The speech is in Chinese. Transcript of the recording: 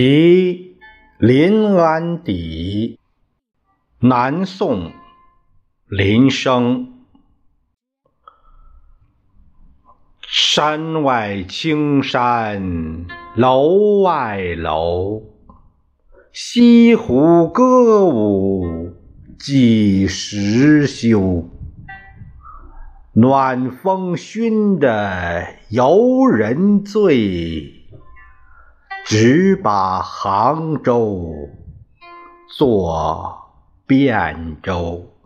题临安邸，南宋，林升。山外青山楼外楼，西湖歌舞几时休？暖风熏得游人醉。只把杭州作汴州。